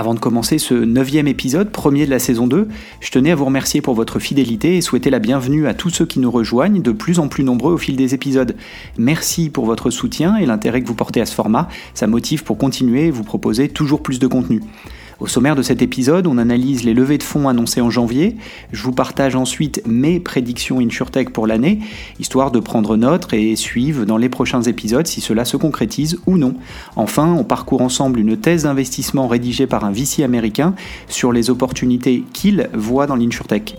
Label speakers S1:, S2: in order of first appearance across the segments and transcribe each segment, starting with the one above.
S1: Avant de commencer ce neuvième épisode, premier de la saison 2, je tenais à vous remercier pour votre fidélité et souhaiter la bienvenue à tous ceux qui nous rejoignent, de plus en plus nombreux au fil des épisodes. Merci pour votre soutien et l'intérêt que vous portez à ce format, ça motive pour continuer et vous proposer toujours plus de contenu. Au sommaire de cet épisode, on analyse les levées de fonds annoncées en janvier. Je vous partage ensuite mes prédictions InsurTech pour l'année, histoire de prendre note et suivre dans les prochains épisodes si cela se concrétise ou non. Enfin, on parcourt ensemble une thèse d'investissement rédigée par un VC américain sur les opportunités qu'il voit dans l'InsurTech.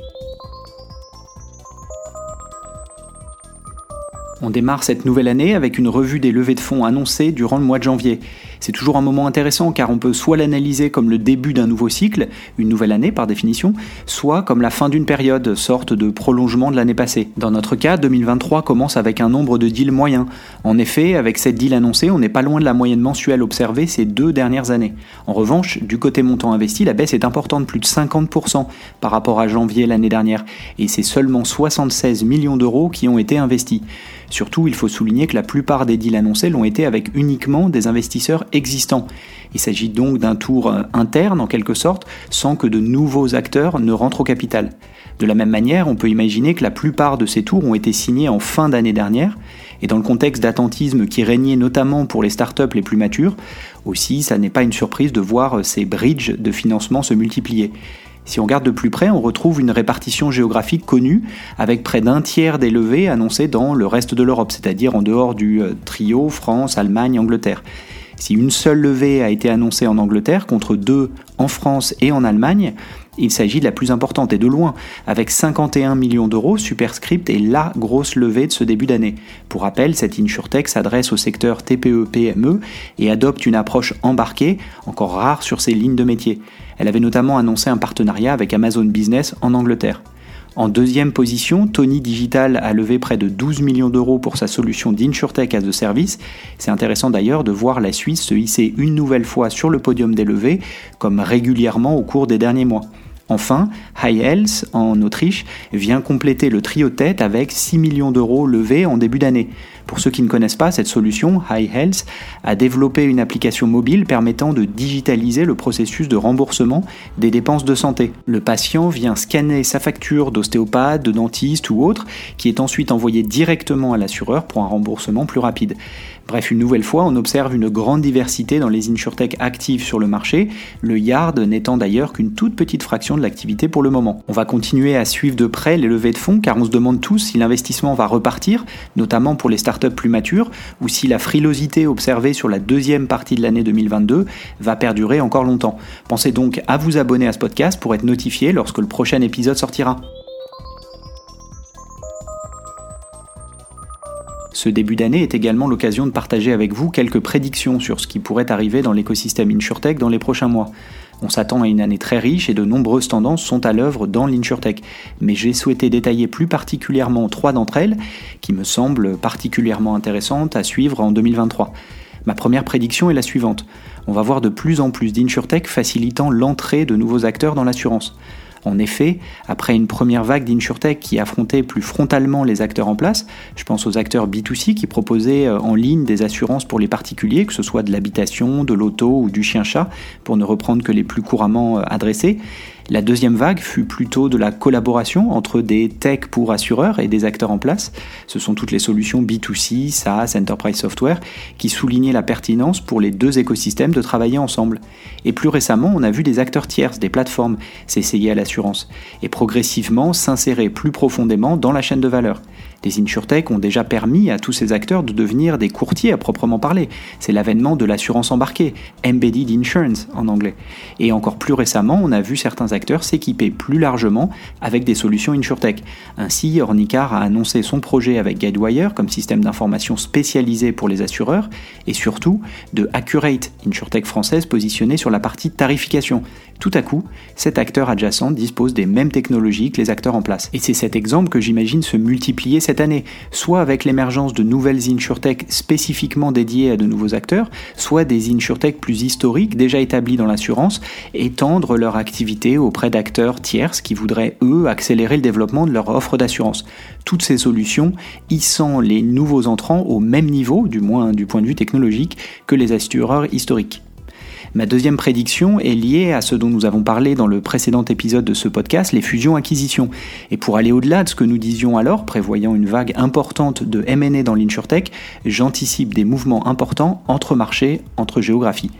S1: On démarre cette nouvelle année avec une revue des levées de fonds annoncées durant le mois de janvier. C'est toujours un moment intéressant car on peut soit l'analyser comme le début d'un nouveau cycle, une nouvelle année par définition, soit comme la fin d'une période, sorte de prolongement de l'année passée. Dans notre cas, 2023 commence avec un nombre de deals moyens. En effet, avec cette deal annoncée, on n'est pas loin de la moyenne mensuelle observée ces deux dernières années. En revanche, du côté montant investi, la baisse est importante, plus de 50% par rapport à janvier l'année dernière, et c'est seulement 76 millions d'euros qui ont été investis. Surtout, il faut souligner que la plupart des deals annoncés l'ont été avec uniquement des investisseurs existants. Il s'agit donc d'un tour euh, interne en quelque sorte, sans que de nouveaux acteurs ne rentrent au capital. De la même manière, on peut imaginer que la plupart de ces tours ont été signés en fin d'année dernière, et dans le contexte d'attentisme qui régnait notamment pour les startups les plus matures, aussi ça n'est pas une surprise de voir euh, ces bridges de financement se multiplier. Si on regarde de plus près, on retrouve une répartition géographique connue, avec près d'un tiers des levées annoncées dans le reste de l'Europe, c'est-à-dire en dehors du euh, trio France, Allemagne, Angleterre. Si une seule levée a été annoncée en Angleterre contre deux en France et en Allemagne, il s'agit de la plus importante et de loin. Avec 51 millions d'euros, Superscript est la grosse levée de ce début d'année. Pour rappel, cette InsurTech s'adresse au secteur TPE-PME et adopte une approche embarquée, encore rare sur ses lignes de métier. Elle avait notamment annoncé un partenariat avec Amazon Business en Angleterre. En deuxième position, Tony Digital a levé près de 12 millions d'euros pour sa solution d'InsurTech as a Service. C'est intéressant d'ailleurs de voir la Suisse se hisser une nouvelle fois sur le podium des levées, comme régulièrement au cours des derniers mois. Enfin, High Health en Autriche vient compléter le trio tête avec 6 millions d'euros levés en début d'année. Pour ceux qui ne connaissent pas cette solution, High Health a développé une application mobile permettant de digitaliser le processus de remboursement des dépenses de santé. Le patient vient scanner sa facture d'ostéopathe, de dentiste ou autre, qui est ensuite envoyée directement à l'assureur pour un remboursement plus rapide. Bref, une nouvelle fois, on observe une grande diversité dans les insurtech actives sur le marché, le yard n'étant d'ailleurs qu'une toute petite fraction de l'activité pour le moment. On va continuer à suivre de près les levées de fonds car on se demande tous si l'investissement va repartir, notamment pour les startups plus matures, ou si la frilosité observée sur la deuxième partie de l'année 2022 va perdurer encore longtemps. Pensez donc à vous abonner à ce podcast pour être notifié lorsque le prochain épisode sortira. Ce début d'année est également l'occasion de partager avec vous quelques prédictions sur ce qui pourrait arriver dans l'écosystème InsurTech dans les prochains mois. On s'attend à une année très riche et de nombreuses tendances sont à l'œuvre dans l'InsurTech, mais j'ai souhaité détailler plus particulièrement trois d'entre elles qui me semblent particulièrement intéressantes à suivre en 2023. Ma première prédiction est la suivante. On va voir de plus en plus d'InsurTech facilitant l'entrée de nouveaux acteurs dans l'assurance. En effet, après une première vague d'InsurTech qui affrontait plus frontalement les acteurs en place, je pense aux acteurs B2C qui proposaient euh, en ligne des assurances pour les particuliers, que ce soit de l'habitation, de l'auto ou du chien-chat, pour ne reprendre que les plus couramment euh, adressés, la deuxième vague fut plutôt de la collaboration entre des techs pour assureurs et des acteurs en place. Ce sont toutes les solutions B2C, SaaS, Enterprise Software, qui soulignaient la pertinence pour les deux écosystèmes de travailler ensemble. Et plus récemment, on a vu des acteurs tierces, des plateformes, s'essayer à l'assurance, et progressivement s'insérer plus profondément dans la chaîne de valeur. Les insurtech ont déjà permis à tous ces acteurs de devenir des courtiers à proprement parler. C'est l'avènement de l'assurance embarquée, embedded insurance en anglais. Et encore plus récemment, on a vu certains acteurs s'équiper plus largement avec des solutions InsurTech. Ainsi, Ornicar a annoncé son projet avec Guidewire comme système d'information spécialisé pour les assureurs et surtout de Accurate, InsurTech française positionnée sur la partie tarification. Tout à coup, cet acteur adjacent dispose des mêmes technologies que les acteurs en place. Et c'est cet exemple que j'imagine se multiplier année, soit avec l'émergence de nouvelles InsurTech spécifiquement dédiées à de nouveaux acteurs, soit des InsurTech plus historiques déjà établis dans l'assurance, étendre leur activité auprès d'acteurs tierces qui voudraient, eux, accélérer le développement de leur offre d'assurance. Toutes ces solutions hissant les nouveaux entrants au même niveau, du moins du point de vue technologique, que les assureurs historiques. Ma deuxième prédiction est liée à ce dont nous avons parlé dans le précédent épisode de ce podcast, les fusions-acquisitions. Et pour aller au-delà de ce que nous disions alors, prévoyant une vague importante de M&A dans l'insurtech, j'anticipe des mouvements importants entre marchés, entre géographies.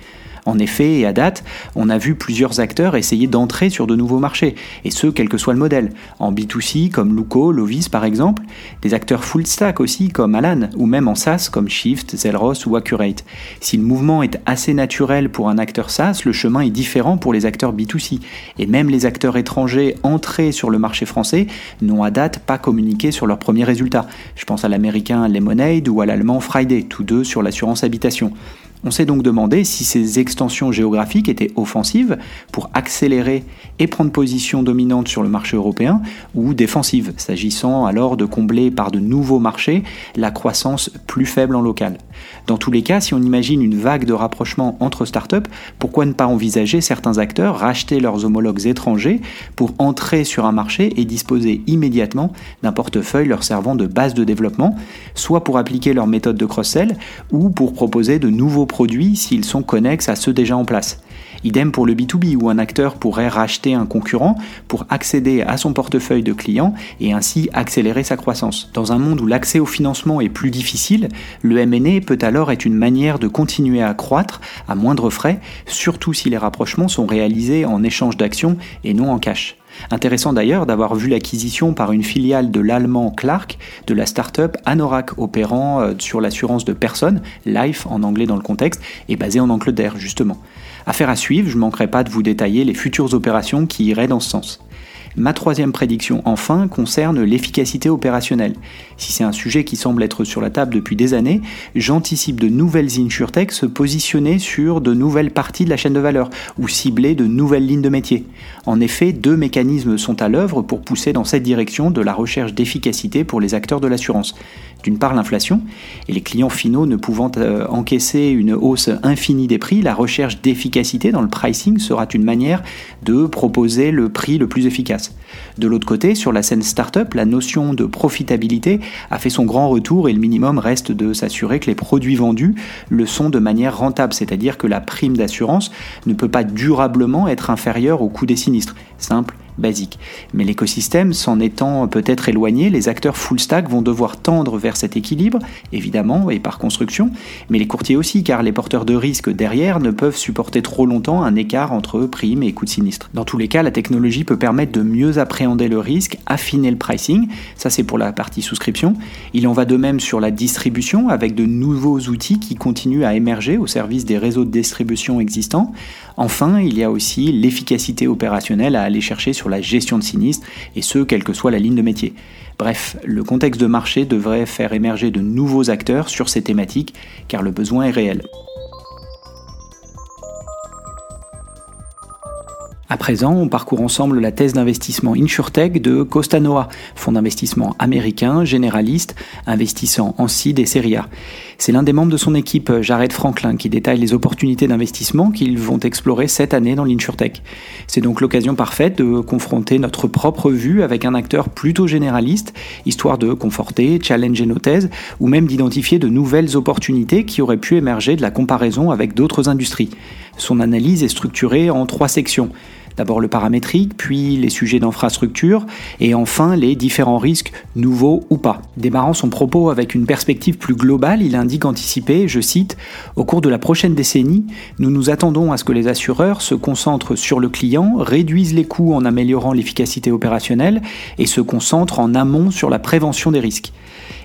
S1: En effet, et à date, on a vu plusieurs acteurs essayer d'entrer sur de nouveaux marchés, et ce, quel que soit le modèle. En B2C, comme Luco, Lovis par exemple, des acteurs full stack aussi, comme Alan, ou même en SaaS, comme Shift, Zelros ou Accurate. Si le mouvement est assez naturel pour un acteur SaaS, le chemin est différent pour les acteurs B2C. Et même les acteurs étrangers entrés sur le marché français n'ont à date pas communiqué sur leurs premiers résultats. Je pense à l'américain Lemonade ou à l'allemand Friday, tous deux sur l'assurance habitation. On s'est donc demandé si ces extensions géographiques étaient offensives pour accélérer et prendre position dominante sur le marché européen ou défensives, s'agissant alors de combler par de nouveaux marchés la croissance plus faible en local. Dans tous les cas, si on imagine une vague de rapprochement entre startups, pourquoi ne pas envisager certains acteurs racheter leurs homologues étrangers pour entrer sur un marché et disposer immédiatement d'un portefeuille leur servant de base de développement, soit pour appliquer leur méthode de cross-sell ou pour proposer de nouveaux produits s'ils sont connexes à ceux déjà en place. Idem pour le B2B où un acteur pourrait racheter un concurrent pour accéder à son portefeuille de clients et ainsi accélérer sa croissance. Dans un monde où l'accès au financement est plus difficile, le M&A peut alors être une manière de continuer à croître à moindre frais, surtout si les rapprochements sont réalisés en échange d'actions et non en cash. Intéressant d'ailleurs d'avoir vu l'acquisition par une filiale de l'allemand Clark de la start-up Anorak opérant euh, sur l'assurance de personnes, Life en anglais dans le contexte, et basée en Angleterre justement. Affaire à suivre, je ne manquerai pas de vous détailler les futures opérations qui iraient dans ce sens. Ma troisième prédiction, enfin, concerne l'efficacité opérationnelle. Si c'est un sujet qui semble être sur la table depuis des années, j'anticipe de nouvelles insurtech se positionner sur de nouvelles parties de la chaîne de valeur ou cibler de nouvelles lignes de métier. En effet, deux mécanismes sont à l'œuvre pour pousser dans cette direction de la recherche d'efficacité pour les acteurs de l'assurance. D'une part, l'inflation, et les clients finaux ne pouvant euh, encaisser une hausse infinie des prix, la recherche d'efficacité dans le pricing sera une manière de proposer le prix le plus efficace. De l'autre côté, sur la scène startup, la notion de profitabilité a fait son grand retour et le minimum reste de s'assurer que les produits vendus le sont de manière rentable, c'est-à-dire que la prime d'assurance ne peut pas durablement être inférieure au coût des sinistres. Simple basique. Mais l'écosystème s'en étant peut-être éloigné, les acteurs full stack vont devoir tendre vers cet équilibre, évidemment, et par construction, mais les courtiers aussi, car les porteurs de risques derrière ne peuvent supporter trop longtemps un écart entre primes et coûts de sinistre. Dans tous les cas, la technologie peut permettre de mieux appréhender le risque, affiner le pricing, ça c'est pour la partie souscription. Il en va de même sur la distribution, avec de nouveaux outils qui continuent à émerger au service des réseaux de distribution existants. Enfin, il y a aussi l'efficacité opérationnelle à aller chercher sur la gestion de sinistres, et ce, quelle que soit la ligne de métier. Bref, le contexte de marché devrait faire émerger de nouveaux acteurs sur ces thématiques, car le besoin est réel. À présent, on parcourt ensemble la thèse d'investissement InsurTech de Costanoa, fonds d'investissement américain, généraliste, investissant en seed et série A. C'est l'un des membres de son équipe, Jared Franklin, qui détaille les opportunités d'investissement qu'ils vont explorer cette année dans l'InsurTech. C'est donc l'occasion parfaite de confronter notre propre vue avec un acteur plutôt généraliste, histoire de conforter, challenger nos thèses, ou même d'identifier de nouvelles opportunités qui auraient pu émerger de la comparaison avec d'autres industries. Son analyse est structurée en trois sections. D'abord le paramétrique, puis les sujets d'infrastructure, et enfin les différents risques, nouveaux ou pas. Démarrant son propos avec une perspective plus globale, il indique anticiper, je cite, Au cours de la prochaine décennie, nous nous attendons à ce que les assureurs se concentrent sur le client, réduisent les coûts en améliorant l'efficacité opérationnelle et se concentrent en amont sur la prévention des risques.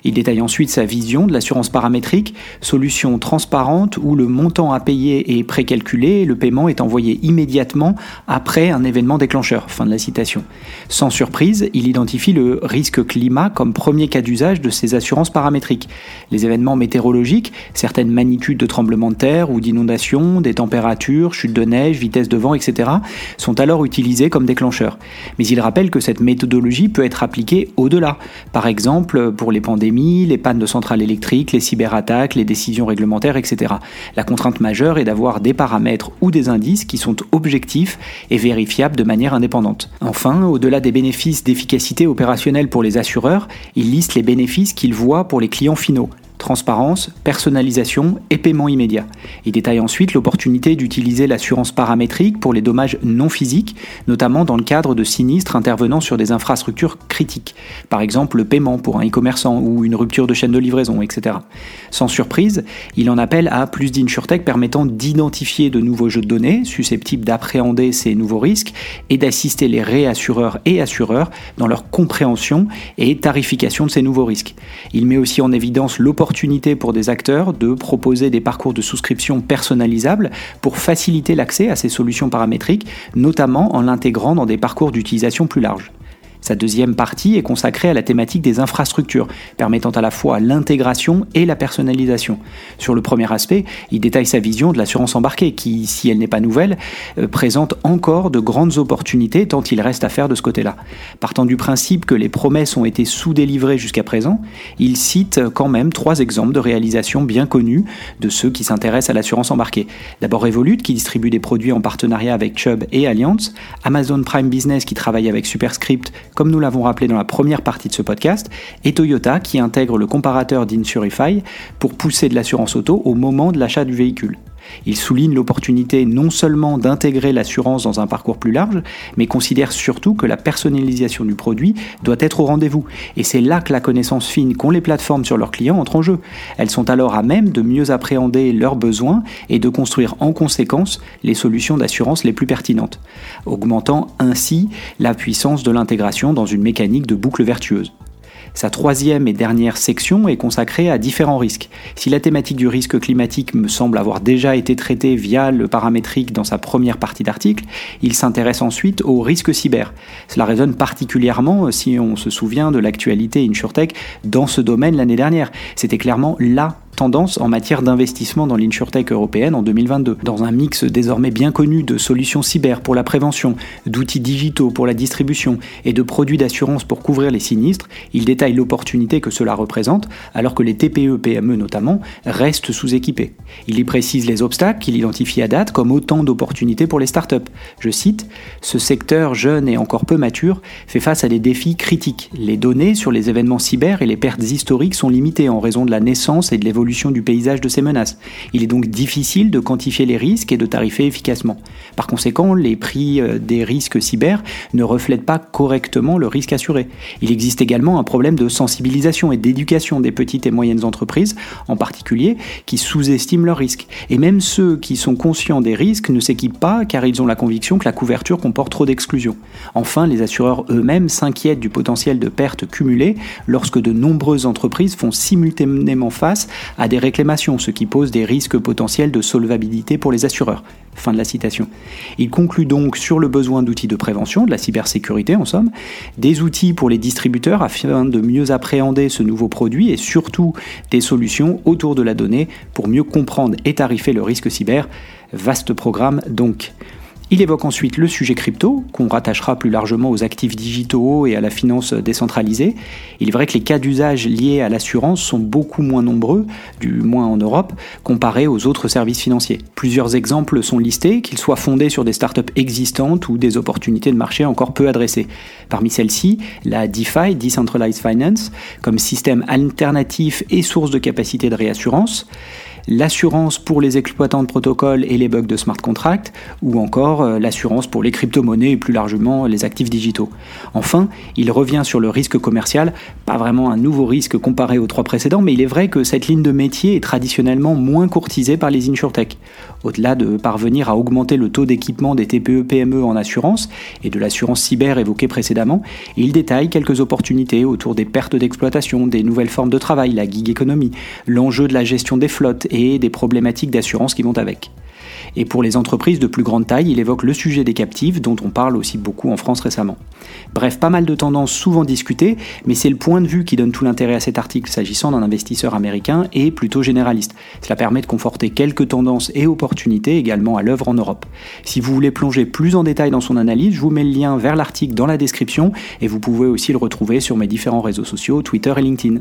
S1: Il détaille ensuite sa vision de l'assurance paramétrique, solution transparente où le montant à payer est précalculé et le paiement est envoyé immédiatement après un événement déclencheur. Fin de la citation. Sans surprise, il identifie le risque climat comme premier cas d'usage de ces assurances paramétriques. Les événements météorologiques, certaines magnitudes de tremblements de terre ou d'inondations, des températures, chutes de neige, vitesse de vent, etc., sont alors utilisés comme déclencheurs. Mais il rappelle que cette méthodologie peut être appliquée au-delà. Par exemple, pour les pandémies, les pannes de centrales électriques, les cyberattaques, les décisions réglementaires, etc. La contrainte majeure est d'avoir des paramètres ou des indices qui sont objectifs et vérifiables de manière indépendante. Enfin, au-delà des bénéfices d'efficacité opérationnelle pour les assureurs, il liste les bénéfices qu'il voit pour les clients finaux transparence, personnalisation et paiement immédiat. Il détaille ensuite l'opportunité d'utiliser l'assurance paramétrique pour les dommages non physiques, notamment dans le cadre de sinistres intervenant sur des infrastructures critiques, par exemple le paiement pour un e-commerçant ou une rupture de chaîne de livraison, etc. Sans surprise, il en appelle à plus d'insurtech permettant d'identifier de nouveaux jeux de données susceptibles d'appréhender ces nouveaux risques et d'assister les réassureurs et assureurs dans leur compréhension et tarification de ces nouveaux risques. Il met aussi en évidence l'opportunité pour des acteurs de proposer des parcours de souscription personnalisables pour faciliter l'accès à ces solutions paramétriques, notamment en l'intégrant dans des parcours d'utilisation plus larges. Sa deuxième partie est consacrée à la thématique des infrastructures, permettant à la fois l'intégration et la personnalisation. Sur le premier aspect, il détaille sa vision de l'assurance embarquée, qui, si elle n'est pas nouvelle, euh, présente encore de grandes opportunités tant il reste à faire de ce côté-là. Partant du principe que les promesses ont été sous-délivrées jusqu'à présent, il cite quand même trois exemples de réalisations bien connues de ceux qui s'intéressent à l'assurance embarquée. D'abord Revolut, qui distribue des produits en partenariat avec Chubb et Allianz, Amazon Prime Business, qui travaille avec Superscript, comme nous l'avons rappelé dans la première partie de ce podcast, et Toyota qui intègre le comparateur d'Insurify pour pousser de l'assurance auto au moment de l'achat du véhicule. Il souligne l'opportunité non seulement d'intégrer l'assurance dans un parcours plus large, mais considère surtout que la personnalisation du produit doit être au rendez-vous. Et c'est là que la connaissance fine qu'ont les plateformes sur leurs clients entre en jeu. Elles sont alors à même de mieux appréhender leurs besoins et de construire en conséquence les solutions d'assurance les plus pertinentes, augmentant ainsi la puissance de l'intégration dans une mécanique de boucle vertueuse. Sa troisième et dernière section est consacrée à différents risques. Si la thématique du risque climatique me semble avoir déjà été traitée via le paramétrique dans sa première partie d'article, il s'intéresse ensuite au risque cyber. Cela résonne particulièrement si on se souvient de l'actualité InsurTech dans ce domaine l'année dernière. C'était clairement la tendance en matière d'investissement dans l'insurtech européenne en 2022. Dans un mix désormais bien connu de solutions cyber pour la prévention, d'outils digitaux pour la distribution et de produits d'assurance pour couvrir les sinistres, il détaille l'opportunité que cela représente alors que les TPE-PME notamment restent sous-équipés. Il y précise les obstacles qu'il identifie à date comme autant d'opportunités pour les startups. Je cite Ce secteur jeune et encore peu mature fait face à des défis critiques. Les données sur les événements cyber et les pertes historiques sont limitées en raison de la naissance et de l'évolution du paysage de ces menaces. Il est donc difficile de quantifier les risques et de tarifer efficacement. Par conséquent, les prix euh, des risques cyber ne reflètent pas correctement le risque assuré. Il existe également un problème de sensibilisation et d'éducation des petites et moyennes entreprises, en particulier, qui sous-estiment leurs risques. Et même ceux qui sont conscients des risques ne s'équipent pas car ils ont la conviction que la couverture comporte trop d'exclusions. Enfin, les assureurs eux-mêmes s'inquiètent du potentiel de pertes cumulées lorsque de nombreuses entreprises font simultanément face à des réclamations, ce qui pose des risques potentiels de solvabilité pour les assureurs. Fin de la citation. Il conclut donc sur le besoin d'outils de prévention, de la cybersécurité en somme, des outils pour les distributeurs afin de mieux appréhender ce nouveau produit et surtout des solutions autour de la donnée pour mieux comprendre et tarifer le risque cyber. Vaste programme donc. Il évoque ensuite le sujet crypto, qu'on rattachera plus largement aux actifs digitaux et à la finance décentralisée. Il est vrai que les cas d'usage liés à l'assurance sont beaucoup moins nombreux, du moins en Europe, comparés aux autres services financiers. Plusieurs exemples sont listés, qu'ils soient fondés sur des startups existantes ou des opportunités de marché encore peu adressées. Parmi celles-ci, la DeFi, Decentralized Finance, comme système alternatif et source de capacité de réassurance, l'assurance pour les exploitants de protocoles et les bugs de smart contract, ou encore euh, l'assurance pour les crypto-monnaies et plus largement les actifs digitaux. Enfin, il revient sur le risque commercial, pas vraiment un nouveau risque comparé aux trois précédents, mais il est vrai que cette ligne de métier est traditionnellement moins courtisée par les insurtech. Au-delà de parvenir à augmenter le taux d'équipement des TPE-PME e en assurance et de l'assurance cyber évoquée précédemment, il détaille quelques opportunités autour des pertes d'exploitation, des nouvelles formes de travail, la gig economy, l'enjeu de la gestion des flottes et des problématiques d'assurance qui vont avec. Et pour les entreprises de plus grande taille, il évoque le sujet des captives, dont on parle aussi beaucoup en France récemment. Bref, pas mal de tendances souvent discutées, mais c'est le point de vue qui donne tout l'intérêt à cet article s'agissant d'un investisseur américain et plutôt généraliste. Cela permet de conforter quelques tendances et opportunités également à l'œuvre en Europe. Si vous voulez plonger plus en détail dans son analyse, je vous mets le lien vers l'article dans la description et vous pouvez aussi le retrouver sur mes différents réseaux sociaux, Twitter et LinkedIn.